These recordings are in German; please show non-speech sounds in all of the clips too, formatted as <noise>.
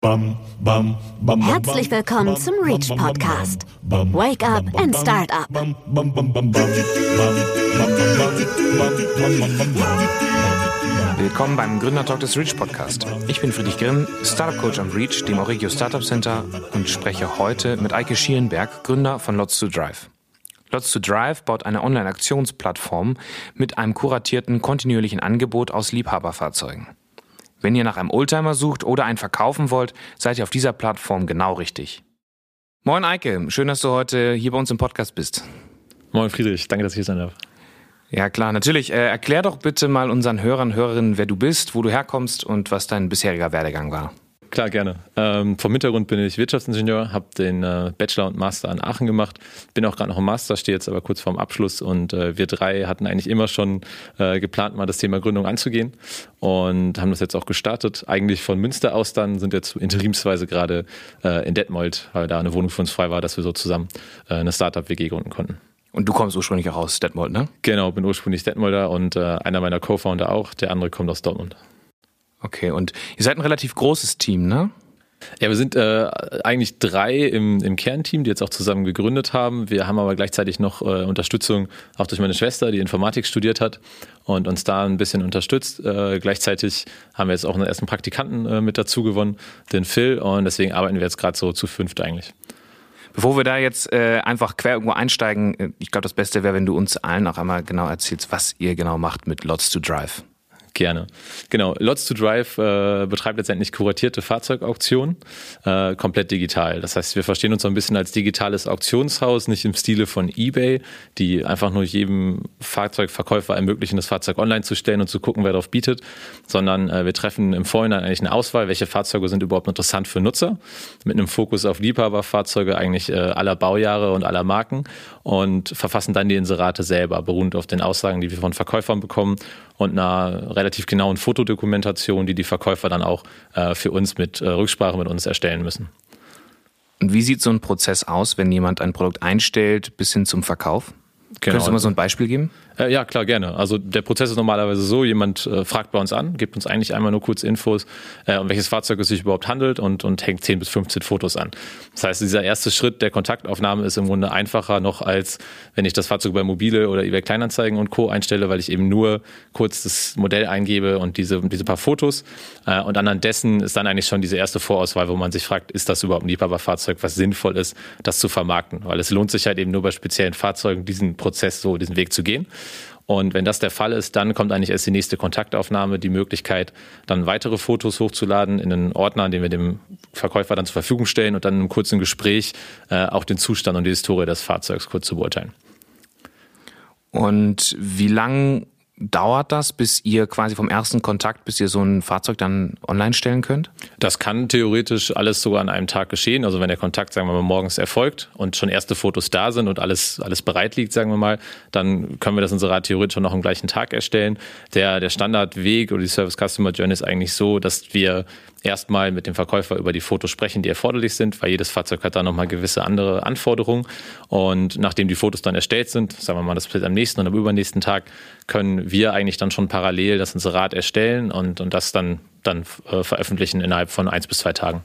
Herzlich willkommen zum Reach Podcast. Wake up and start up. Willkommen beim Gründertalk des Reach Podcast. Ich bin Friedrich Grimm, Startup Coach am Reach, dem Origio Startup Center und spreche heute mit Eike Schierenberg, Gründer von Lots to Drive. Lots to Drive baut eine Online-Aktionsplattform mit einem kuratierten, kontinuierlichen Angebot aus Liebhaberfahrzeugen. Wenn ihr nach einem Oldtimer sucht oder einen verkaufen wollt, seid ihr auf dieser Plattform genau richtig. Moin Eike, schön, dass du heute hier bei uns im Podcast bist. Moin Friedrich, danke, dass ich hier sein darf. Ja klar, natürlich. Äh, erklär doch bitte mal unseren Hörern, Hörerinnen, wer du bist, wo du herkommst und was dein bisheriger Werdegang war. Klar, gerne. Ähm, vom Hintergrund bin ich Wirtschaftsingenieur, habe den äh, Bachelor und Master in Aachen gemacht, bin auch gerade noch im Master, stehe jetzt aber kurz vorm Abschluss und äh, wir drei hatten eigentlich immer schon äh, geplant, mal das Thema Gründung anzugehen und haben das jetzt auch gestartet. Eigentlich von Münster aus dann, sind jetzt interimsweise gerade äh, in Detmold, weil da eine Wohnung für uns frei war, dass wir so zusammen äh, eine Startup-WG gründen konnten. Und du kommst ursprünglich auch aus Detmold, ne? Genau, bin ursprünglich Detmolder und äh, einer meiner Co-Founder auch, der andere kommt aus Dortmund. Okay, und ihr seid ein relativ großes Team, ne? Ja, wir sind äh, eigentlich drei im, im Kernteam, die jetzt auch zusammen gegründet haben. Wir haben aber gleichzeitig noch äh, Unterstützung auch durch meine Schwester, die Informatik studiert hat und uns da ein bisschen unterstützt. Äh, gleichzeitig haben wir jetzt auch einen ersten Praktikanten äh, mit dazu gewonnen, den Phil, und deswegen arbeiten wir jetzt gerade so zu fünft eigentlich. Bevor wir da jetzt äh, einfach quer irgendwo einsteigen, äh, ich glaube, das Beste wäre, wenn du uns allen auch einmal genau erzählst, was ihr genau macht mit Lots to Drive. Gerne. Genau. Lots to Drive äh, betreibt letztendlich kuratierte Fahrzeugauktionen, äh, komplett digital. Das heißt, wir verstehen uns so ein bisschen als digitales Auktionshaus, nicht im Stile von eBay, die einfach nur jedem Fahrzeugverkäufer ermöglichen, das Fahrzeug online zu stellen und zu gucken, wer darauf bietet, sondern äh, wir treffen im Vorhinein eigentlich eine Auswahl, welche Fahrzeuge sind überhaupt interessant für Nutzer, mit einem Fokus auf Liebhaberfahrzeuge eigentlich äh, aller Baujahre und aller Marken und verfassen dann die Inserate selber, beruhend auf den Aussagen, die wir von Verkäufern bekommen und einer relativ genauen Fotodokumentation, die die Verkäufer dann auch äh, für uns mit äh, Rücksprache mit uns erstellen müssen. Und wie sieht so ein Prozess aus, wenn jemand ein Produkt einstellt bis hin zum Verkauf? Genau. Könntest du mal so ein Beispiel geben? Äh, ja, klar, gerne. Also der Prozess ist normalerweise so, jemand äh, fragt bei uns an, gibt uns eigentlich einmal nur kurz Infos, äh, um welches Fahrzeug es sich überhaupt handelt und, und hängt 10 bis 15 Fotos an. Das heißt, dieser erste Schritt der Kontaktaufnahme ist im Grunde einfacher noch, als wenn ich das Fahrzeug bei Mobile oder eBay Kleinanzeigen und Co. einstelle, weil ich eben nur kurz das Modell eingebe und diese, diese paar Fotos. Äh, und anhand dessen ist dann eigentlich schon diese erste Vorauswahl, wo man sich fragt, ist das überhaupt ein Liebhaberfahrzeug, was sinnvoll ist, das zu vermarkten? Weil es lohnt sich halt eben nur bei speziellen Fahrzeugen, diesen Prozess so, diesen Weg zu gehen. Und wenn das der Fall ist, dann kommt eigentlich erst die nächste Kontaktaufnahme, die Möglichkeit, dann weitere Fotos hochzuladen in einen Ordner, den wir dem Verkäufer dann zur Verfügung stellen und dann in einem kurzen Gespräch äh, auch den Zustand und die Historie des Fahrzeugs kurz zu beurteilen. Und wie lang dauert das, bis ihr quasi vom ersten Kontakt, bis ihr so ein Fahrzeug dann online stellen könnt? Das kann theoretisch alles sogar an einem Tag geschehen. Also wenn der Kontakt, sagen wir mal, morgens erfolgt und schon erste Fotos da sind und alles, alles bereit liegt, sagen wir mal, dann können wir das Inserat theoretisch schon noch am gleichen Tag erstellen. Der, der Standardweg oder die Service Customer Journey ist eigentlich so, dass wir erstmal mit dem Verkäufer über die Fotos sprechen, die erforderlich sind, weil jedes Fahrzeug hat da nochmal gewisse andere Anforderungen. Und nachdem die Fotos dann erstellt sind, sagen wir mal, das passiert am nächsten und am übernächsten Tag, können wir eigentlich dann schon parallel das Inserat erstellen und, und das dann, dann äh, veröffentlichen innerhalb von eins bis zwei Tagen.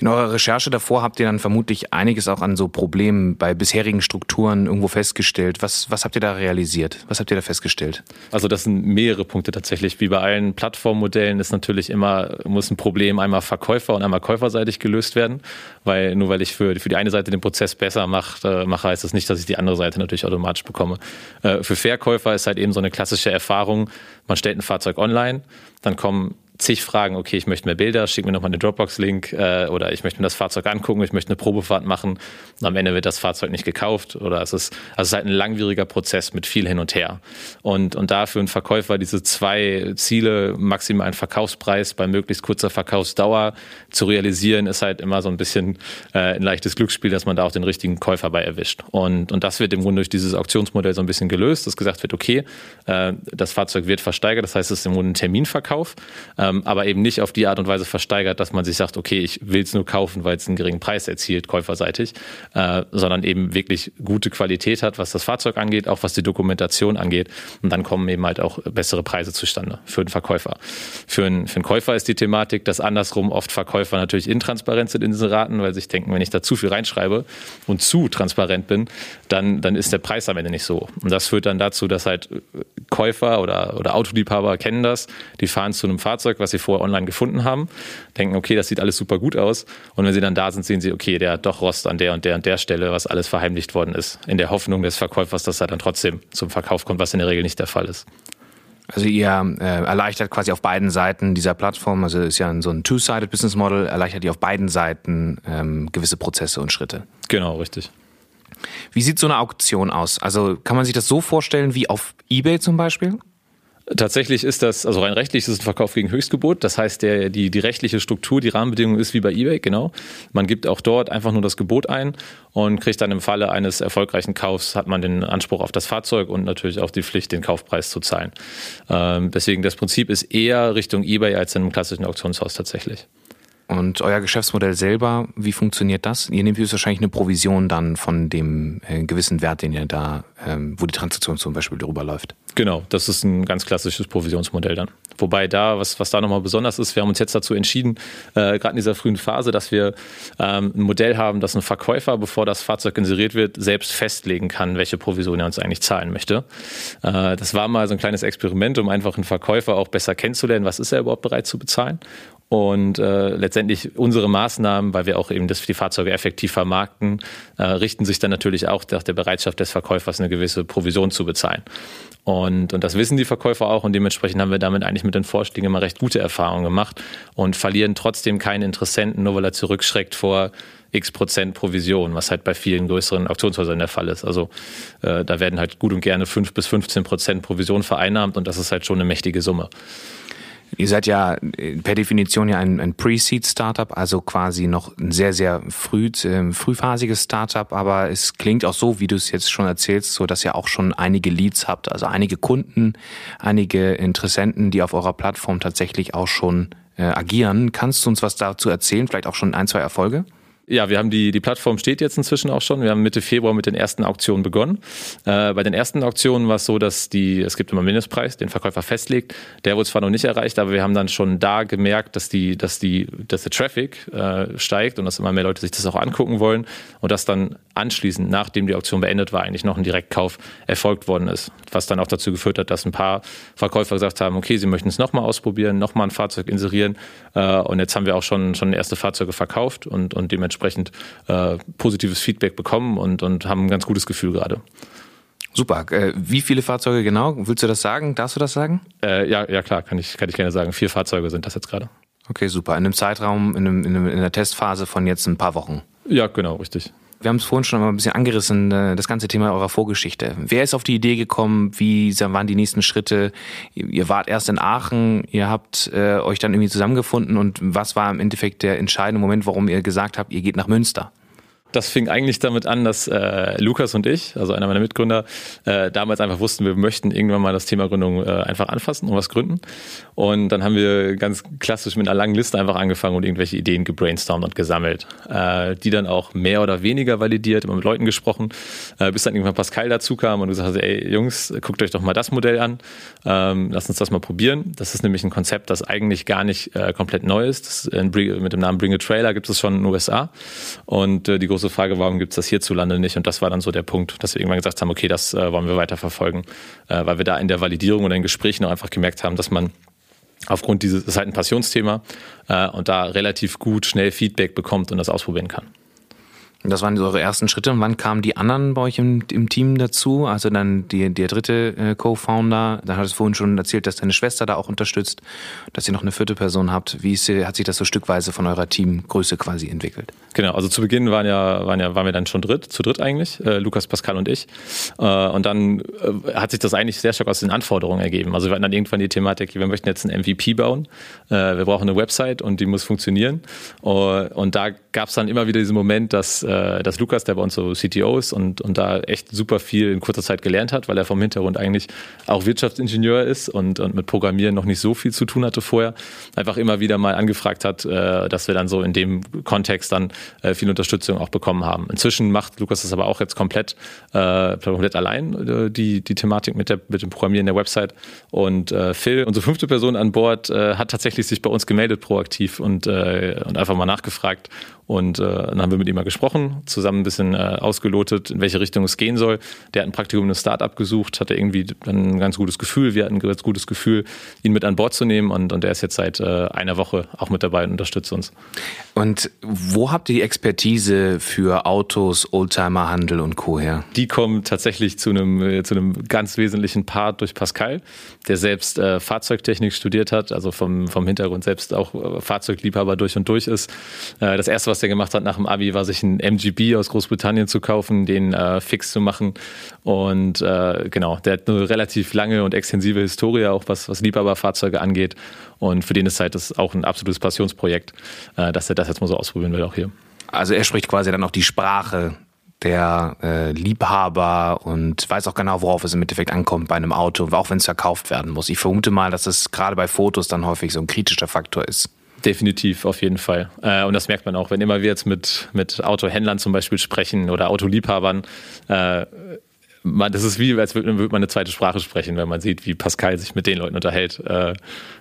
In eurer Recherche davor habt ihr dann vermutlich einiges auch an so Problemen bei bisherigen Strukturen irgendwo festgestellt. Was, was habt ihr da realisiert? Was habt ihr da festgestellt? Also das sind mehrere Punkte tatsächlich. Wie bei allen Plattformmodellen ist natürlich immer, muss ein Problem einmal Verkäufer- und einmal käuferseitig gelöst werden. Weil nur weil ich für, für die eine Seite den Prozess besser mache, äh, mache heißt das nicht, dass ich die andere Seite natürlich automatisch bekomme. Äh, für Verkäufer ist halt eben so eine klassische Erfahrung, man stellt ein Fahrzeug online, dann kommen zig Fragen, okay, ich möchte mehr Bilder, schick mir nochmal einen Dropbox-Link äh, oder ich möchte mir das Fahrzeug angucken, ich möchte eine Probefahrt machen und am Ende wird das Fahrzeug nicht gekauft oder es ist, also es ist halt ein langwieriger Prozess mit viel hin und her. Und, und da für einen Verkäufer diese zwei Ziele, maximalen Verkaufspreis bei möglichst kurzer Verkaufsdauer zu realisieren, ist halt immer so ein bisschen äh, ein leichtes Glücksspiel, dass man da auch den richtigen Käufer bei erwischt. Und, und das wird im Grunde durch dieses Auktionsmodell so ein bisschen gelöst, dass gesagt wird, okay, äh, das Fahrzeug wird versteigert, das heißt, es ist im Grunde ein Terminverkauf. Äh, ähm, aber eben nicht auf die Art und Weise versteigert, dass man sich sagt, okay, ich will es nur kaufen, weil es einen geringen Preis erzielt, käuferseitig, äh, sondern eben wirklich gute Qualität hat, was das Fahrzeug angeht, auch was die Dokumentation angeht. Und dann kommen eben halt auch bessere Preise zustande für den Verkäufer. Für einen, für einen Käufer ist die Thematik, dass andersrum oft Verkäufer natürlich intransparent sind in diesen Raten, weil sie sich denken, wenn ich da zu viel reinschreibe und zu transparent bin, dann, dann ist der Preis am Ende nicht so. Und das führt dann dazu, dass halt Käufer oder, oder Autoliebhaber kennen das, die fahren zu einem Fahrzeug, was sie vorher online gefunden haben, denken, okay, das sieht alles super gut aus. Und wenn sie dann da sind, sehen sie, okay, der hat doch Rost an der und der und der Stelle, was alles verheimlicht worden ist. In der Hoffnung des Verkäufers, dass er dann trotzdem zum Verkauf kommt, was in der Regel nicht der Fall ist. Also ihr äh, erleichtert quasi auf beiden Seiten dieser Plattform, also ist ja so ein Two-Sided Business Model, erleichtert ihr auf beiden Seiten ähm, gewisse Prozesse und Schritte. Genau, richtig. Wie sieht so eine Auktion aus? Also kann man sich das so vorstellen wie auf eBay zum Beispiel? Tatsächlich ist das, also rein rechtlich ist es ein Verkauf gegen Höchstgebot. Das heißt, der, die, die rechtliche Struktur, die Rahmenbedingung ist wie bei eBay, genau. Man gibt auch dort einfach nur das Gebot ein und kriegt dann im Falle eines erfolgreichen Kaufs, hat man den Anspruch auf das Fahrzeug und natürlich auch die Pflicht, den Kaufpreis zu zahlen. Ähm, deswegen das Prinzip ist eher Richtung eBay als in einem klassischen Auktionshaus tatsächlich. Und euer Geschäftsmodell selber, wie funktioniert das? Ihr nehmt höchstwahrscheinlich eine Provision dann von dem äh, gewissen Wert, den ihr da, ähm, wo die Transaktion zum Beispiel drüber läuft. Genau, das ist ein ganz klassisches Provisionsmodell dann. Wobei da, was, was da nochmal besonders ist, wir haben uns jetzt dazu entschieden, äh, gerade in dieser frühen Phase, dass wir ähm, ein Modell haben, dass ein Verkäufer, bevor das Fahrzeug inseriert wird, selbst festlegen kann, welche Provision er uns eigentlich zahlen möchte. Äh, das war mal so ein kleines Experiment, um einfach einen Verkäufer auch besser kennenzulernen, was ist er überhaupt bereit zu bezahlen. Und äh, letztendlich unsere Maßnahmen, weil wir auch eben das, die Fahrzeuge effektiv vermarkten, äh, richten sich dann natürlich auch nach der Bereitschaft des Verkäufers, eine gewisse Provision zu bezahlen. Und, und das wissen die Verkäufer auch und dementsprechend haben wir damit eigentlich mit den Vorschlägen immer recht gute Erfahrungen gemacht und verlieren trotzdem keinen Interessenten, nur weil er zurückschreckt vor x Prozent Provision, was halt bei vielen größeren Auktionshäusern der Fall ist. Also äh, da werden halt gut und gerne 5 bis 15 Prozent Provision vereinnahmt und das ist halt schon eine mächtige Summe. Ihr seid ja äh, per Definition ja ein, ein Pre-Seed-Startup, also quasi noch ein sehr, sehr früh, äh, frühphasiges Startup, aber es klingt auch so, wie du es jetzt schon erzählst, so dass ihr auch schon einige Leads habt, also einige Kunden, einige Interessenten, die auf eurer Plattform tatsächlich auch schon äh, agieren. Kannst du uns was dazu erzählen? Vielleicht auch schon ein, zwei Erfolge? Ja, wir haben die, die Plattform steht jetzt inzwischen auch schon. Wir haben Mitte Februar mit den ersten Auktionen begonnen. Äh, bei den ersten Auktionen war es so, dass die, es gibt immer einen Mindestpreis, den Verkäufer festlegt. Der wurde zwar noch nicht erreicht, aber wir haben dann schon da gemerkt, dass die, dass die, dass der Traffic äh, steigt und dass immer mehr Leute sich das auch angucken wollen und dass dann anschließend, nachdem die Auktion beendet war, eigentlich noch ein Direktkauf erfolgt worden ist. Was dann auch dazu geführt hat, dass ein paar Verkäufer gesagt haben, okay, sie möchten es nochmal ausprobieren, nochmal ein Fahrzeug inserieren. Äh, und jetzt haben wir auch schon, schon erste Fahrzeuge verkauft und, und dementsprechend dementsprechend äh, positives Feedback bekommen und, und haben ein ganz gutes Gefühl gerade. Super. Äh, wie viele Fahrzeuge genau? Willst du das sagen? Darfst du das sagen? Äh, ja, ja klar, kann ich, kann ich gerne sagen. Vier Fahrzeuge sind das jetzt gerade. Okay, super. In einem Zeitraum, in, einem, in, einem, in einer Testphase von jetzt ein paar Wochen. Ja, genau, richtig. Wir haben es vorhin schon mal ein bisschen angerissen, äh, das ganze Thema eurer Vorgeschichte. Wer ist auf die Idee gekommen? Wie waren die nächsten Schritte? Ihr wart erst in Aachen, ihr habt äh, euch dann irgendwie zusammengefunden und was war im Endeffekt der entscheidende Moment, warum ihr gesagt habt, ihr geht nach Münster? Das fing eigentlich damit an, dass äh, Lukas und ich, also einer meiner Mitgründer, äh, damals einfach wussten, wir möchten irgendwann mal das Thema Gründung äh, einfach anfassen und was gründen. Und dann haben wir ganz klassisch mit einer langen Liste einfach angefangen und irgendwelche Ideen gebrainstormt und gesammelt, äh, die dann auch mehr oder weniger validiert, immer mit Leuten gesprochen, äh, bis dann irgendwann Pascal dazu kam und gesagt hat, ey Jungs, guckt euch doch mal das Modell an, ähm, lasst uns das mal probieren. Das ist nämlich ein Konzept, das eigentlich gar nicht äh, komplett neu ist. Ist mit dem Namen Bring a Trailer gibt es schon in den USA und die große Frage, warum gibt es das hierzulande nicht? Und das war dann so der Punkt, dass wir irgendwann gesagt haben, okay, das äh, wollen wir weiter verfolgen, äh, weil wir da in der Validierung und in Gesprächen auch einfach gemerkt haben, dass man aufgrund dieses, das ist halt ein Passionsthema äh, und da relativ gut schnell Feedback bekommt und das ausprobieren kann. Das waren eure ersten Schritte. Und wann kamen die anderen bei euch im, im Team dazu? Also dann die, der dritte äh, Co-Founder. Dann hattest du vorhin schon erzählt, dass deine Schwester da auch unterstützt, dass ihr noch eine vierte Person habt. Wie ist, hat sich das so stückweise von eurer Teamgröße quasi entwickelt? Genau, also zu Beginn waren ja, waren ja, waren wir dann schon dritt, zu dritt eigentlich, äh, Lukas, Pascal und ich. Äh, und dann äh, hat sich das eigentlich sehr stark aus den Anforderungen ergeben. Also wir hatten dann irgendwann die Thematik, wir möchten jetzt ein MVP bauen. Äh, wir brauchen eine Website und die muss funktionieren. Und da gab es dann immer wieder diesen Moment, dass äh, dass Lukas, der bei uns so CTO ist und, und da echt super viel in kurzer Zeit gelernt hat, weil er vom Hintergrund eigentlich auch Wirtschaftsingenieur ist und, und mit Programmieren noch nicht so viel zu tun hatte vorher, einfach immer wieder mal angefragt hat, äh, dass wir dann so in dem Kontext dann äh, viel Unterstützung auch bekommen haben. Inzwischen macht Lukas das aber auch jetzt komplett, äh, komplett allein, äh, die, die Thematik mit, der, mit dem Programmieren der Website. Und äh, Phil, unsere fünfte Person an Bord, äh, hat tatsächlich sich bei uns gemeldet proaktiv und, äh, und einfach mal nachgefragt und äh, dann haben wir mit ihm mal gesprochen, zusammen ein bisschen äh, ausgelotet, in welche Richtung es gehen soll. Der hat ein Praktikum in einem Startup gesucht, hatte irgendwie ein ganz gutes Gefühl. Wir hatten ein ganz gutes Gefühl, ihn mit an Bord zu nehmen und, und er ist jetzt seit äh, einer Woche auch mit dabei und unterstützt uns. Und wo habt ihr die Expertise für Autos, Oldtimer-Handel und Co. her? Die kommen tatsächlich zu einem, äh, zu einem ganz wesentlichen Part durch Pascal, der selbst äh, Fahrzeugtechnik studiert hat, also vom, vom Hintergrund selbst auch äh, Fahrzeugliebhaber durch und durch ist. Das erste, was was er gemacht hat nach dem Abi, war sich ein MGB aus Großbritannien zu kaufen, den äh, fix zu machen. Und äh, genau, der hat eine relativ lange und extensive Historie, auch was, was Liebhaberfahrzeuge angeht. Und für den ist halt das auch ein absolutes Passionsprojekt, äh, dass er das jetzt mal so ausprobieren will, auch hier. Also er spricht quasi dann auch die Sprache der äh, Liebhaber und weiß auch genau, worauf es im Endeffekt ankommt bei einem Auto, auch wenn es verkauft werden muss. Ich vermute mal, dass es gerade bei Fotos dann häufig so ein kritischer Faktor ist. Definitiv, auf jeden Fall. Äh, und das merkt man auch, wenn immer wir jetzt mit, mit Autohändlern zum Beispiel sprechen oder Autoliebhabern, äh, man, das ist wie, als würde man eine zweite Sprache sprechen, wenn man sieht, wie Pascal sich mit den Leuten unterhält. Äh,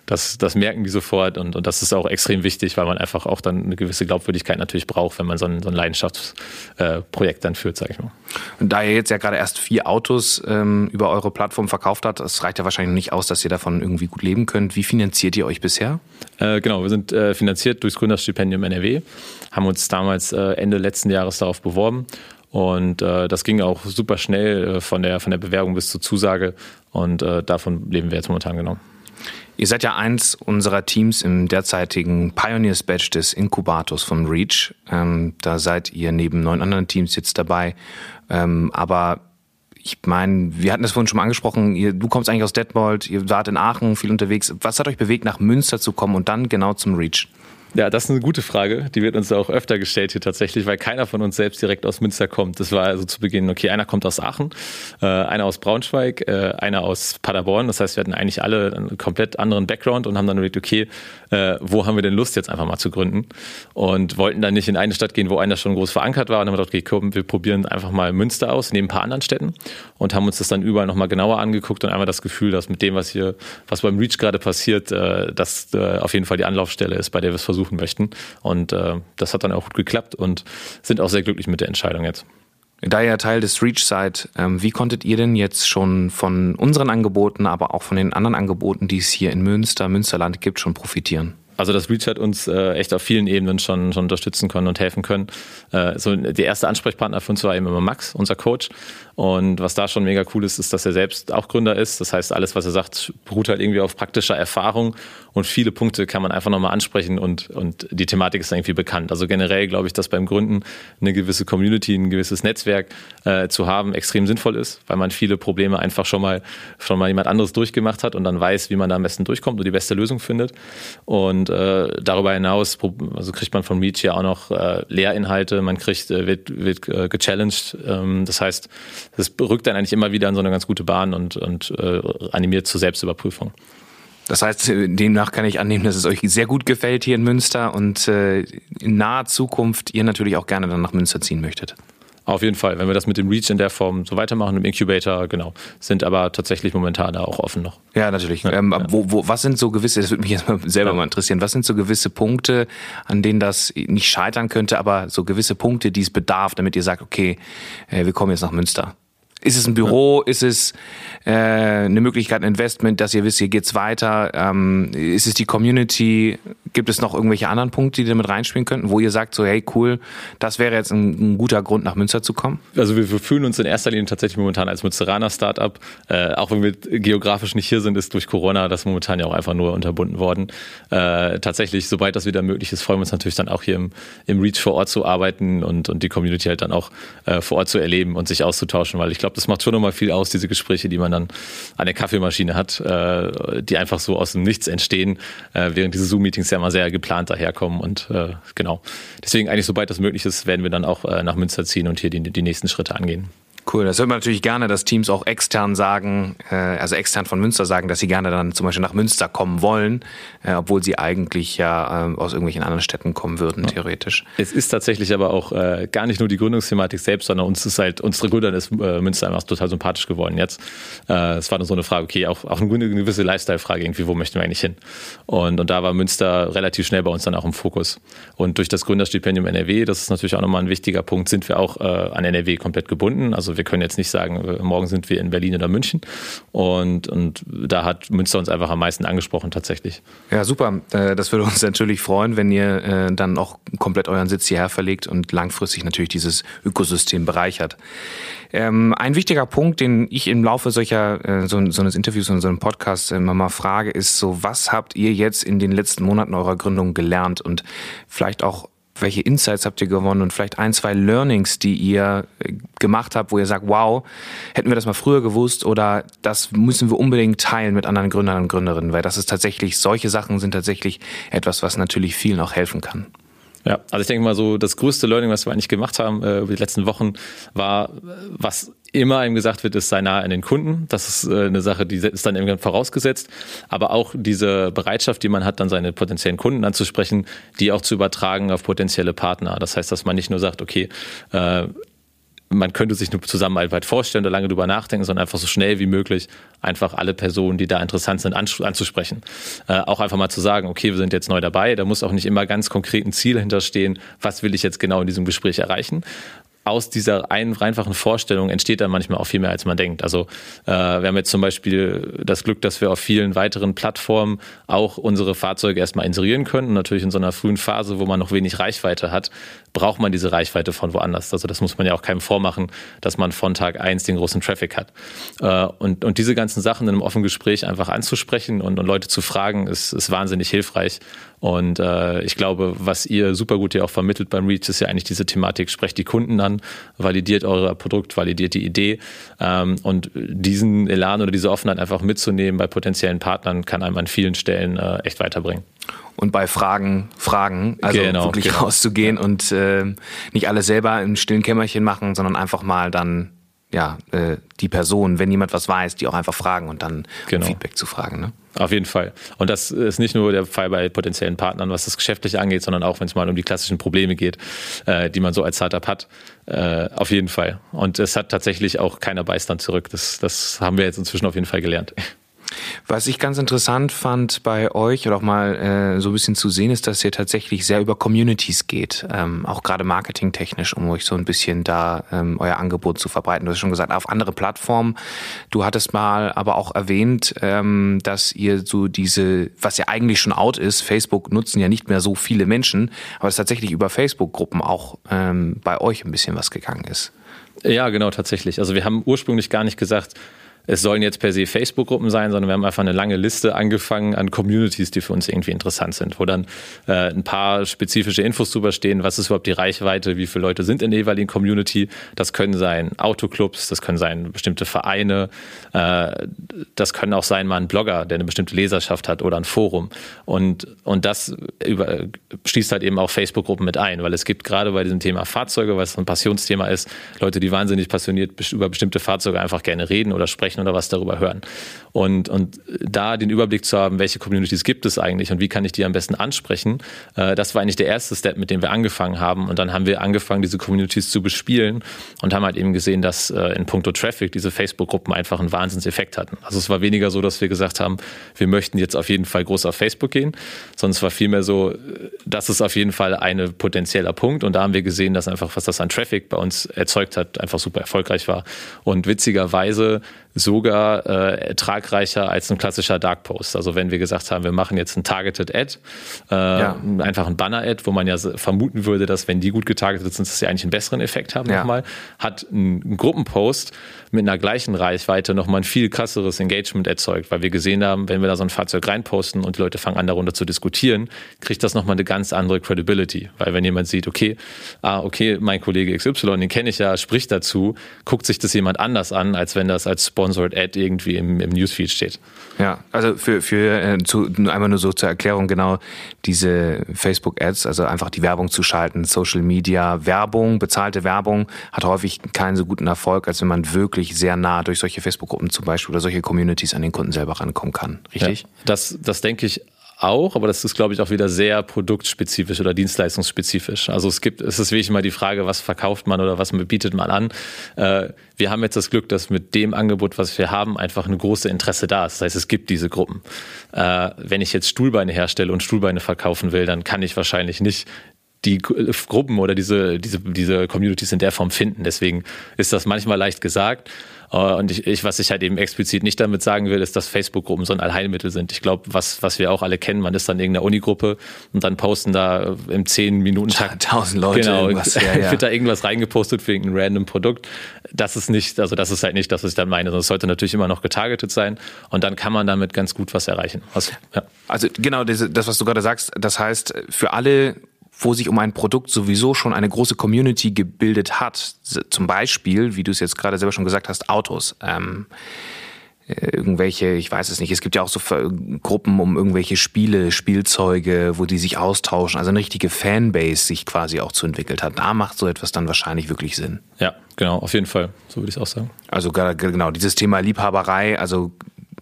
das, das merken die sofort und, und das ist auch extrem wichtig, weil man einfach auch dann eine gewisse Glaubwürdigkeit natürlich braucht, wenn man so ein, so ein Leidenschaftsprojekt dann führt, sage ich mal. Und da ihr jetzt ja gerade erst vier Autos ähm, über eure Plattform verkauft habt, das reicht ja wahrscheinlich noch nicht aus, dass ihr davon irgendwie gut leben könnt. Wie finanziert ihr euch bisher? Äh, genau, wir sind äh, finanziert durchs Gründerstipendium NRW, haben uns damals äh, Ende letzten Jahres darauf beworben und äh, das ging auch super schnell äh, von, der, von der Bewerbung bis zur Zusage. Und äh, davon leben wir jetzt momentan genau. Ihr seid ja eins unserer Teams im derzeitigen Pioneers Badge des Inkubators von Reach. Ähm, da seid ihr neben neun anderen Teams jetzt dabei. Ähm, aber ich meine, wir hatten das vorhin schon mal angesprochen, ihr, du kommst eigentlich aus Detmold, ihr wart in Aachen viel unterwegs. Was hat euch bewegt, nach Münster zu kommen und dann genau zum Reach? Ja, das ist eine gute Frage. Die wird uns auch öfter gestellt hier tatsächlich, weil keiner von uns selbst direkt aus Münster kommt. Das war also zu Beginn, okay, einer kommt aus Aachen, äh, einer aus Braunschweig, äh, einer aus Paderborn. Das heißt, wir hatten eigentlich alle einen komplett anderen Background und haben dann überlegt, okay, äh, wo haben wir denn Lust jetzt einfach mal zu gründen? Und wollten dann nicht in eine Stadt gehen, wo einer schon groß verankert war. Und haben gedacht, okay, komm, wir probieren einfach mal Münster aus, neben ein paar anderen Städten und haben uns das dann überall nochmal genauer angeguckt und einmal das Gefühl, dass mit dem, was hier, was beim Reach gerade passiert, äh, dass äh, auf jeden Fall die Anlaufstelle ist, bei der wir es versuchen möchten. Und äh, das hat dann auch gut geklappt und sind auch sehr glücklich mit der Entscheidung jetzt. Da ihr Teil des Reach seid, ähm, wie konntet ihr denn jetzt schon von unseren Angeboten, aber auch von den anderen Angeboten, die es hier in Münster, Münsterland gibt, schon profitieren? Also das Reach hat uns äh, echt auf vielen Ebenen schon, schon unterstützen können und helfen können. Äh, so der erste Ansprechpartner für uns war eben immer Max, unser Coach. Und was da schon mega cool ist, ist, dass er selbst auch Gründer ist. Das heißt, alles, was er sagt, beruht halt irgendwie auf praktischer Erfahrung und viele Punkte kann man einfach nochmal ansprechen und, und die Thematik ist irgendwie bekannt. Also generell glaube ich, dass beim Gründen eine gewisse Community, ein gewisses Netzwerk äh, zu haben extrem sinnvoll ist, weil man viele Probleme einfach schon mal, schon mal jemand anderes durchgemacht hat und dann weiß, wie man da am besten durchkommt und die beste Lösung findet. Und äh, darüber hinaus also kriegt man von Reach ja auch noch äh, Lehrinhalte, man kriegt, äh, wird, wird äh, gechallenged. Ähm, das heißt, das rückt dann eigentlich immer wieder in so eine ganz gute Bahn und, und äh, animiert zur Selbstüberprüfung. Das heißt, demnach kann ich annehmen, dass es euch sehr gut gefällt hier in Münster und äh, in naher Zukunft ihr natürlich auch gerne dann nach Münster ziehen möchtet. Auf jeden Fall, wenn wir das mit dem Reach in der Form so weitermachen, im Incubator, genau, sind aber tatsächlich momentan da auch offen noch. Ja, natürlich. Ja, ähm, ja. Wo, wo, was sind so gewisse, das würde mich jetzt mal selber ja. mal interessieren, was sind so gewisse Punkte, an denen das nicht scheitern könnte, aber so gewisse Punkte, die es bedarf, damit ihr sagt, okay, äh, wir kommen jetzt nach Münster? Ist es ein Büro? Ist es äh, eine Möglichkeit, ein Investment, dass ihr wisst, hier geht's weiter? Ähm, ist es die Community? Gibt es noch irgendwelche anderen Punkte, die damit reinspielen könnten, wo ihr sagt, so hey cool, das wäre jetzt ein, ein guter Grund, nach Münster zu kommen? Also wir, wir fühlen uns in erster Linie tatsächlich momentan als Münsteraner Startup. Äh, auch wenn wir geografisch nicht hier sind, ist durch Corona das momentan ja auch einfach nur unterbunden worden. Äh, tatsächlich, sobald das wieder möglich ist, freuen wir uns natürlich dann auch hier im, im Reach vor Ort zu arbeiten und, und die Community halt dann auch äh, vor Ort zu erleben und sich auszutauschen, weil ich glaube, das macht schon nochmal viel aus, diese Gespräche, die man dann an der Kaffeemaschine hat, äh, die einfach so aus dem Nichts entstehen, äh, während diese Zoom-Meetings ja immer sehr geplant daherkommen und äh, genau. Deswegen eigentlich, sobald das möglich ist, werden wir dann auch äh, nach Münster ziehen und hier die, die nächsten Schritte angehen. Cool, das hört man natürlich gerne, dass Teams auch extern sagen, äh, also extern von Münster sagen, dass sie gerne dann zum Beispiel nach Münster kommen wollen, äh, obwohl sie eigentlich ja äh, aus irgendwelchen anderen Städten kommen würden, ja. theoretisch. Es ist tatsächlich aber auch äh, gar nicht nur die Gründungsthematik selbst, sondern uns ist halt, unsere Gründern ist äh, Münster einfach total sympathisch geworden jetzt. Äh, es war nur so eine Frage, okay, auch, auch eine gewisse Lifestyle-Frage irgendwie, wo möchten wir eigentlich hin? Und, und da war Münster relativ schnell bei uns dann auch im Fokus. Und durch das Gründerstipendium NRW, das ist natürlich auch nochmal ein wichtiger Punkt, sind wir auch äh, an NRW komplett gebunden. Also wir können jetzt nicht sagen, äh, morgen sind wir in Berlin oder München. Und, und da hat Münster uns einfach am meisten angesprochen tatsächlich. Ja, super. Äh, das würde uns <laughs> natürlich freuen, wenn ihr äh, dann auch komplett euren Sitz hierher verlegt und langfristig natürlich dieses Ökosystem bereichert. Ähm, ein wichtiger Punkt, den ich im Laufe solcher so, so eines Interviews und so einem Podcast immer mal frage, ist so, was habt ihr jetzt in den letzten Monaten eurer Gründung gelernt und vielleicht auch welche Insights habt ihr gewonnen und vielleicht ein, zwei Learnings, die ihr äh, gemacht habt, wo ihr sagt, wow, hätten wir das mal früher gewusst oder das müssen wir unbedingt teilen mit anderen Gründern und Gründerinnen, weil das ist tatsächlich, solche Sachen sind tatsächlich etwas, was natürlich vielen auch helfen kann. Ja, also ich denke mal so, das größte Learning, was wir eigentlich gemacht haben äh, über die letzten Wochen, war, was immer ihm gesagt wird, ist sei nah an den Kunden. Das ist äh, eine Sache, die ist dann irgendwann vorausgesetzt. Aber auch diese Bereitschaft, die man hat, dann seine potenziellen Kunden anzusprechen, die auch zu übertragen auf potenzielle Partner. Das heißt, dass man nicht nur sagt, okay, äh, man könnte sich eine Zusammenarbeit vorstellen oder lange drüber nachdenken, sondern einfach so schnell wie möglich einfach alle Personen, die da interessant sind, anzusprechen. Äh, auch einfach mal zu sagen, okay, wir sind jetzt neu dabei, da muss auch nicht immer ganz konkret ein Ziel hinterstehen, was will ich jetzt genau in diesem Gespräch erreichen, aus dieser einfachen Vorstellung entsteht dann manchmal auch viel mehr, als man denkt. Also äh, wir haben jetzt zum Beispiel das Glück, dass wir auf vielen weiteren Plattformen auch unsere Fahrzeuge erstmal inserieren können. Und natürlich in so einer frühen Phase, wo man noch wenig Reichweite hat, braucht man diese Reichweite von woanders. Also das muss man ja auch keinem vormachen, dass man von Tag eins den großen Traffic hat. Äh, und, und diese ganzen Sachen in einem offenen Gespräch einfach anzusprechen und, und Leute zu fragen, ist, ist wahnsinnig hilfreich. Und äh, ich glaube, was ihr super gut ja auch vermittelt beim Reach, ist ja eigentlich diese Thematik, sprecht die Kunden an, validiert euer Produkt, validiert die Idee. Ähm, und diesen Elan oder diese Offenheit einfach mitzunehmen bei potenziellen Partnern, kann einem an vielen Stellen äh, echt weiterbringen und bei Fragen fragen, also genau, wirklich genau. rauszugehen ja. und äh, nicht alles selber im stillen Kämmerchen machen, sondern einfach mal dann ja äh, die Person, wenn jemand was weiß, die auch einfach fragen und dann genau. um Feedback zu fragen. Ne? Auf jeden Fall. Und das ist nicht nur der Fall bei potenziellen Partnern, was das Geschäftliche angeht, sondern auch, wenn es mal um die klassischen Probleme geht, äh, die man so als Startup hat. Äh, auf jeden Fall. Und es hat tatsächlich auch keiner Beistand zurück. Das, das haben wir jetzt inzwischen auf jeden Fall gelernt. Was ich ganz interessant fand bei euch oder auch mal äh, so ein bisschen zu sehen, ist, dass ihr tatsächlich sehr über Communities geht, ähm, auch gerade marketingtechnisch, um euch so ein bisschen da ähm, euer Angebot zu verbreiten. Du hast schon gesagt, auf andere Plattformen. Du hattest mal aber auch erwähnt, ähm, dass ihr so diese, was ja eigentlich schon out ist, Facebook nutzen ja nicht mehr so viele Menschen, aber es tatsächlich über Facebook-Gruppen auch ähm, bei euch ein bisschen was gegangen ist. Ja, genau, tatsächlich. Also wir haben ursprünglich gar nicht gesagt, es sollen jetzt per se Facebook-Gruppen sein, sondern wir haben einfach eine lange Liste angefangen an Communities, die für uns irgendwie interessant sind, wo dann äh, ein paar spezifische Infos drüber stehen, was ist überhaupt die Reichweite, wie viele Leute sind in der jeweiligen Community. Das können sein Autoclubs, das können sein bestimmte Vereine, äh, das können auch sein mal ein Blogger, der eine bestimmte Leserschaft hat oder ein Forum. Und, und das über, schließt halt eben auch Facebook-Gruppen mit ein, weil es gibt gerade bei diesem Thema Fahrzeuge, was ein Passionsthema ist, Leute, die wahnsinnig passioniert über bestimmte Fahrzeuge einfach gerne reden oder sprechen sprechen oder was darüber hören. Und, und da den Überblick zu haben, welche Communities gibt es eigentlich und wie kann ich die am besten ansprechen, äh, das war eigentlich der erste Step, mit dem wir angefangen haben. Und dann haben wir angefangen, diese Communities zu bespielen und haben halt eben gesehen, dass äh, in puncto Traffic diese Facebook-Gruppen einfach einen Wahnsinnseffekt hatten. Also es war weniger so, dass wir gesagt haben, wir möchten jetzt auf jeden Fall groß auf Facebook gehen, sondern es war vielmehr so, das ist auf jeden Fall ein potenzieller Punkt. Und da haben wir gesehen, dass einfach, was das an Traffic bei uns erzeugt hat, einfach super erfolgreich war. Und witzigerweise sogar äh, ertragreicher als ein klassischer Dark Post. Also wenn wir gesagt haben, wir machen jetzt ein Targeted Ad, äh, ja. einfach ein Banner-Ad, wo man ja vermuten würde, dass wenn die gut getargetet sind, dass sie eigentlich einen besseren Effekt haben ja. nochmal, hat ein, ein Gruppenpost mit einer gleichen Reichweite nochmal ein viel krasseres Engagement erzeugt, weil wir gesehen haben, wenn wir da so ein Fahrzeug reinposten und die Leute fangen an, darunter zu diskutieren, kriegt das nochmal eine ganz andere Credibility. Weil wenn jemand sieht, okay, ah, okay, mein Kollege XY, den kenne ich ja, spricht dazu, guckt sich das jemand anders an, als wenn das als Sponsored Ad irgendwie im, im Newsfeed steht. Ja, also für, für äh, zu, einmal nur so zur Erklärung, genau diese Facebook-Ads, also einfach die Werbung zu schalten, Social Media, Werbung, bezahlte Werbung, hat häufig keinen so guten Erfolg, als wenn man wirklich sehr nah durch solche Facebook-Gruppen zum Beispiel oder solche Communities an den Kunden selber rankommen kann. Richtig? Ja, das, das denke ich auch, aber das ist, glaube ich, auch wieder sehr produktspezifisch oder dienstleistungsspezifisch. Also es gibt, es ist wirklich immer die Frage, was verkauft man oder was bietet man an. Äh, wir haben jetzt das Glück, dass mit dem Angebot, was wir haben, einfach eine große Interesse da ist. Das heißt, es gibt diese Gruppen. Äh, wenn ich jetzt Stuhlbeine herstelle und Stuhlbeine verkaufen will, dann kann ich wahrscheinlich nicht die Gruppen oder diese, diese, diese Communities in der Form finden. Deswegen ist das manchmal leicht gesagt. Äh, und ich, ich, was ich halt eben explizit nicht damit sagen will, ist, dass Facebook-Gruppen so ein Allheilmittel sind. Ich glaube, was, was wir auch alle kennen, man ist dann in irgendeiner Unigruppe und dann posten da im 10-Minuten-Takt. <laughs> Tausend Leute. Genau, ja, <laughs> ja. wird da irgendwas reingepostet für irgendein random Produkt. Das ist nicht, also das ist halt nicht das, was ich dann meine, sondern es sollte natürlich immer noch getargetet sein und dann kann man damit ganz gut was erreichen. Was, ja. Also genau, das, was du gerade sagst, das heißt, für alle wo sich um ein Produkt sowieso schon eine große Community gebildet hat. Zum Beispiel, wie du es jetzt gerade selber schon gesagt hast, Autos. Ähm, äh, irgendwelche, ich weiß es nicht, es gibt ja auch so Gruppen um irgendwelche Spiele, Spielzeuge, wo die sich austauschen, also eine richtige Fanbase sich quasi auch zu entwickelt hat. Da macht so etwas dann wahrscheinlich wirklich Sinn. Ja, genau, auf jeden Fall, so würde ich es auch sagen. Also genau, dieses Thema Liebhaberei, also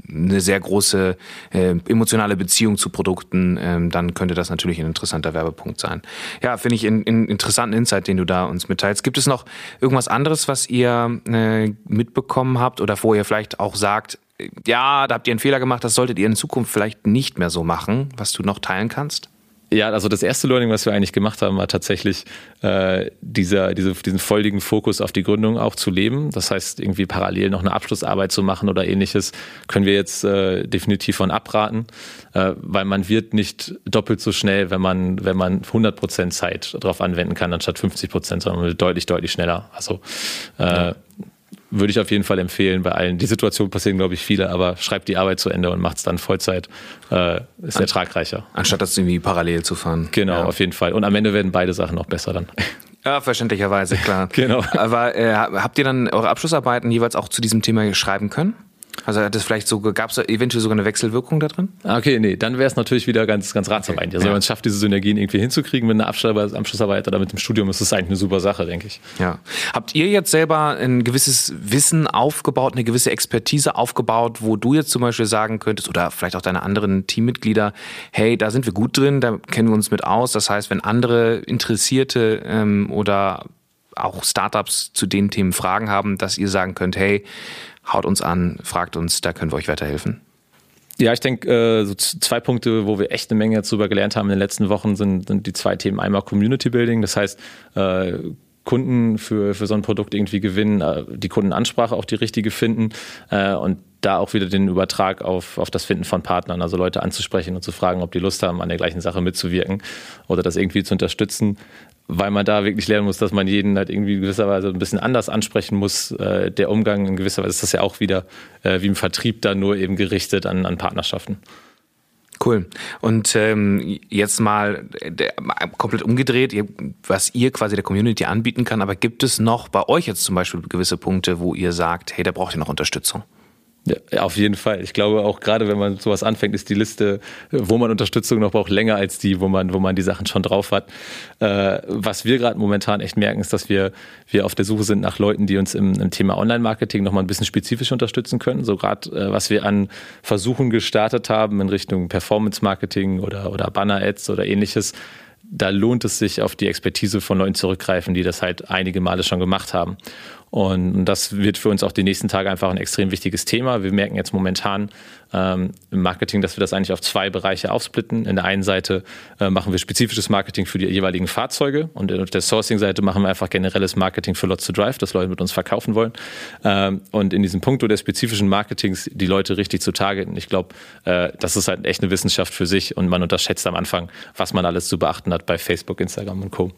eine sehr große äh, emotionale Beziehung zu Produkten, ähm, dann könnte das natürlich ein interessanter Werbepunkt sein. Ja, finde ich einen in, interessanten Insight, den du da uns mitteilst. Gibt es noch irgendwas anderes, was ihr äh, mitbekommen habt oder wo ihr vielleicht auch sagt, äh, ja, da habt ihr einen Fehler gemacht, das solltet ihr in Zukunft vielleicht nicht mehr so machen, was du noch teilen kannst? Ja, also das erste Learning, was wir eigentlich gemacht haben, war tatsächlich äh, dieser, diese, diesen volligen Fokus auf die Gründung auch zu leben. Das heißt, irgendwie parallel noch eine Abschlussarbeit zu machen oder ähnliches, können wir jetzt äh, definitiv von abraten, äh, weil man wird nicht doppelt so schnell, wenn man, wenn man 100 Prozent Zeit darauf anwenden kann, anstatt 50 Prozent, sondern deutlich, deutlich schneller. Also äh, ja würde ich auf jeden Fall empfehlen bei allen. Die Situation passieren, glaube ich, viele, aber schreibt die Arbeit zu Ende und macht es dann Vollzeit. Äh, ist An ertragreicher. Anstatt das irgendwie parallel zu fahren. Genau, ja. auf jeden Fall. Und am Ende werden beide Sachen noch besser dann. <laughs> Ja, verständlicherweise, klar. <laughs> genau. Aber äh, habt ihr dann eure Abschlussarbeiten jeweils auch zu diesem Thema schreiben können? Also hat es vielleicht so, gab es eventuell sogar eine Wechselwirkung da drin? Ah, okay, nee, dann wäre es natürlich wieder ganz, ganz ratsam okay. Also ja. wenn man es schafft, diese Synergien irgendwie hinzukriegen mit einer Abschlussarbeit oder mit dem Studium, ist das eigentlich eine super Sache, denke ich. Ja. Habt ihr jetzt selber ein gewisses Wissen aufgebaut, eine gewisse Expertise aufgebaut, wo du jetzt zum Beispiel sagen könntest, oder vielleicht auch deine anderen Teammitglieder, hey, da sind wir gut drin, da kennen wir uns mit aus. Das heißt, wenn andere Interessierte ähm, oder auch Startups zu den Themen Fragen haben, dass ihr sagen könnt, hey, haut uns an, fragt uns, da können wir euch weiterhelfen. Ja, ich denke, äh, so zwei Punkte, wo wir echt eine Menge darüber gelernt haben in den letzten Wochen, sind, sind die zwei Themen. Einmal Community Building, das heißt, äh, Kunden für, für so ein Produkt irgendwie gewinnen, äh, die Kundenansprache auch die richtige finden und da auch wieder den Übertrag auf, auf das Finden von Partnern, also Leute anzusprechen und zu fragen, ob die Lust haben, an der gleichen Sache mitzuwirken oder das irgendwie zu unterstützen weil man da wirklich lernen muss, dass man jeden halt irgendwie in gewisser Weise ein bisschen anders ansprechen muss. Äh, der Umgang in gewisser Weise ist das ja auch wieder äh, wie im Vertrieb dann nur eben gerichtet an, an Partnerschaften. Cool. Und ähm, jetzt mal der, komplett umgedreht, was ihr quasi der Community anbieten kann, aber gibt es noch bei euch jetzt zum Beispiel gewisse Punkte, wo ihr sagt, hey, da braucht ihr noch Unterstützung? Ja, auf jeden Fall. Ich glaube auch gerade, wenn man sowas anfängt, ist die Liste, wo man Unterstützung noch braucht, länger als die, wo man, wo man die Sachen schon drauf hat. Äh, was wir gerade momentan echt merken, ist, dass wir, wir auf der Suche sind nach Leuten, die uns im, im Thema Online-Marketing noch mal ein bisschen spezifisch unterstützen können. So gerade, äh, was wir an Versuchen gestartet haben in Richtung Performance-Marketing oder, oder Banner-Ads oder ähnliches, da lohnt es sich auf die Expertise von Leuten zurückgreifen, die das halt einige Male schon gemacht haben. Und das wird für uns auch die nächsten Tage einfach ein extrem wichtiges Thema. Wir merken jetzt momentan ähm, im Marketing, dass wir das eigentlich auf zwei Bereiche aufsplitten. In der einen Seite äh, machen wir spezifisches Marketing für die jeweiligen Fahrzeuge und auf der Sourcing-Seite machen wir einfach generelles Marketing für Lots to Drive, dass Leute mit uns verkaufen wollen. Ähm, und in diesem Punkt der spezifischen Marketings die Leute richtig zu targeten, ich glaube, äh, das ist halt echt eine Wissenschaft für sich und man unterschätzt am Anfang, was man alles zu beachten hat bei Facebook, Instagram und Co.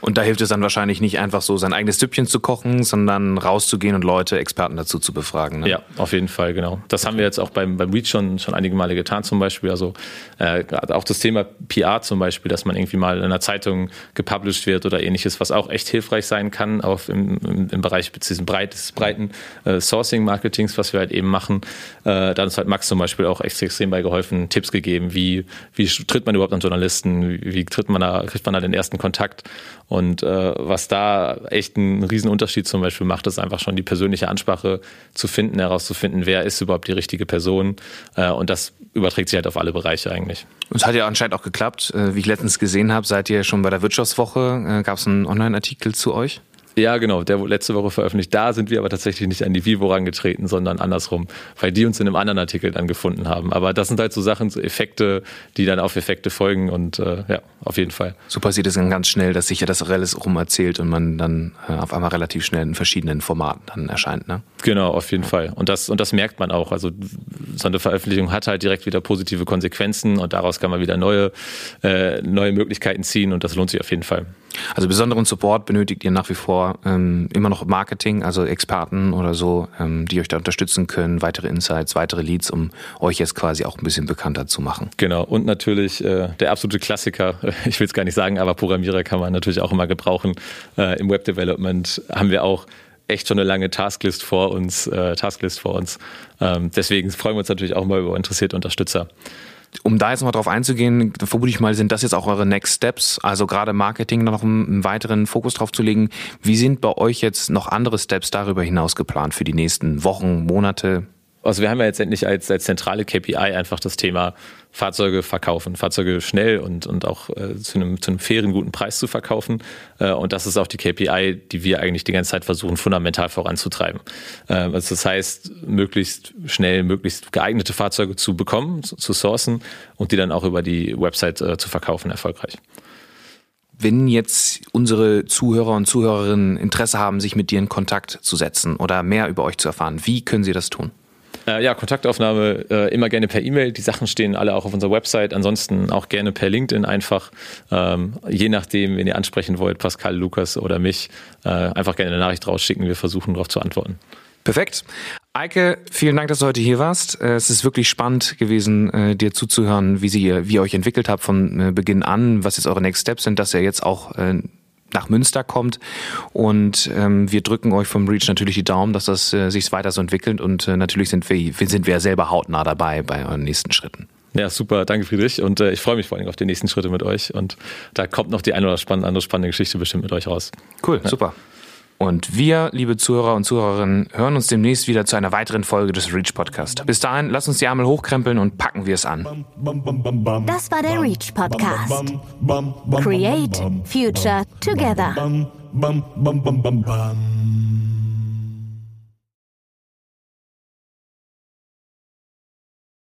Und da hilft es dann wahrscheinlich nicht einfach so sein eigenes Süppchen zu kochen, sondern rauszugehen und Leute, Experten dazu zu befragen. Ne? Ja, auf jeden Fall, genau. Das haben wir jetzt auch beim, beim Reach schon, schon einige Male getan zum Beispiel. Also äh, auch das Thema PR zum Beispiel, dass man irgendwie mal in einer Zeitung gepublished wird oder ähnliches, was auch echt hilfreich sein kann, auch im, im, im Bereich diesen breites, breiten äh, Sourcing-Marketings, was wir halt eben machen. Äh, da hat uns halt Max zum Beispiel auch extrem bei geholfen, Tipps gegeben, wie, wie tritt man überhaupt an Journalisten, wie, wie tritt man da, kriegt man da den ersten Kontakt und äh, was da echt einen riesen Unterschied zum Beispiel macht, ist einfach schon die persönliche Ansprache zu finden, herauszufinden, wer ist überhaupt die richtige Person. Äh, und das überträgt sich halt auf alle Bereiche eigentlich. Es hat ja anscheinend auch geklappt. Äh, wie ich letztens gesehen habe, seid ihr schon bei der Wirtschaftswoche. Äh, Gab es einen Online-Artikel zu euch? Ja, genau, der wurde letzte Woche veröffentlicht. Da sind wir aber tatsächlich nicht an die Vivo rangetreten, sondern andersrum, weil die uns in einem anderen Artikel dann gefunden haben. Aber das sind halt so Sachen, so Effekte, die dann auf Effekte folgen und äh, ja, auf jeden Fall. So passiert es dann ganz schnell, dass sich ja das alles rum erzählt und man dann äh, auf einmal relativ schnell in verschiedenen Formaten dann erscheint, ne? Genau, auf jeden Fall. Und das, und das merkt man auch. Also so eine Veröffentlichung hat halt direkt wieder positive Konsequenzen und daraus kann man wieder neue, äh, neue Möglichkeiten ziehen und das lohnt sich auf jeden Fall. Also besonderen Support benötigt ihr nach wie vor ähm, immer noch Marketing, also Experten oder so, ähm, die euch da unterstützen können, weitere Insights, weitere Leads, um euch jetzt quasi auch ein bisschen bekannter zu machen. Genau, und natürlich äh, der absolute Klassiker, <laughs> ich will es gar nicht sagen, aber Programmierer kann man natürlich auch immer gebrauchen. Äh, Im Web Development haben wir auch echt schon eine lange Tasklist vor uns, äh, Tasklist vor uns. Ähm, deswegen freuen wir uns natürlich auch mal über interessierte Unterstützer um da jetzt mal drauf einzugehen, vermute ich mal, sind das jetzt auch eure Next Steps, also gerade Marketing noch einen weiteren Fokus drauf zu legen. Wie sind bei euch jetzt noch andere Steps darüber hinaus geplant für die nächsten Wochen, Monate? Also wir haben ja jetzt endlich als, als zentrale KPI einfach das Thema Fahrzeuge verkaufen, Fahrzeuge schnell und, und auch äh, zu, einem, zu einem fairen, guten Preis zu verkaufen. Äh, und das ist auch die KPI, die wir eigentlich die ganze Zeit versuchen, fundamental voranzutreiben. Äh, also das heißt, möglichst schnell, möglichst geeignete Fahrzeuge zu bekommen, zu, zu sourcen und die dann auch über die Website äh, zu verkaufen erfolgreich. Wenn jetzt unsere Zuhörer und Zuhörerinnen Interesse haben, sich mit dir in Kontakt zu setzen oder mehr über euch zu erfahren, wie können sie das tun? Äh, ja, Kontaktaufnahme äh, immer gerne per E-Mail. Die Sachen stehen alle auch auf unserer Website. Ansonsten auch gerne per LinkedIn einfach. Ähm, je nachdem, wen ihr ansprechen wollt, Pascal, Lukas oder mich, äh, einfach gerne eine Nachricht rausschicken. Wir versuchen darauf zu antworten. Perfekt. Eike, vielen Dank, dass du heute hier warst. Äh, es ist wirklich spannend gewesen, äh, dir zuzuhören, wie, sie, wie ihr euch entwickelt habt von äh, Beginn an, was jetzt eure Next Steps sind, dass ihr jetzt auch nach Münster kommt. Und ähm, wir drücken euch vom Reach natürlich die Daumen, dass das äh, sich weiter so entwickelt. Und äh, natürlich sind wir, sind wir selber hautnah dabei bei euren nächsten Schritten. Ja, super, danke Friedrich. Und äh, ich freue mich vor allem auf die nächsten Schritte mit euch. Und da kommt noch die eine oder andere spannende Geschichte bestimmt mit euch raus. Cool, ja. super. Und wir, liebe Zuhörer und Zuhörerinnen, hören uns demnächst wieder zu einer weiteren Folge des Reach Podcast. Bis dahin, lasst uns die Ärmel hochkrempeln und packen wir es an. Das war der Reach Podcast. Create Future Together.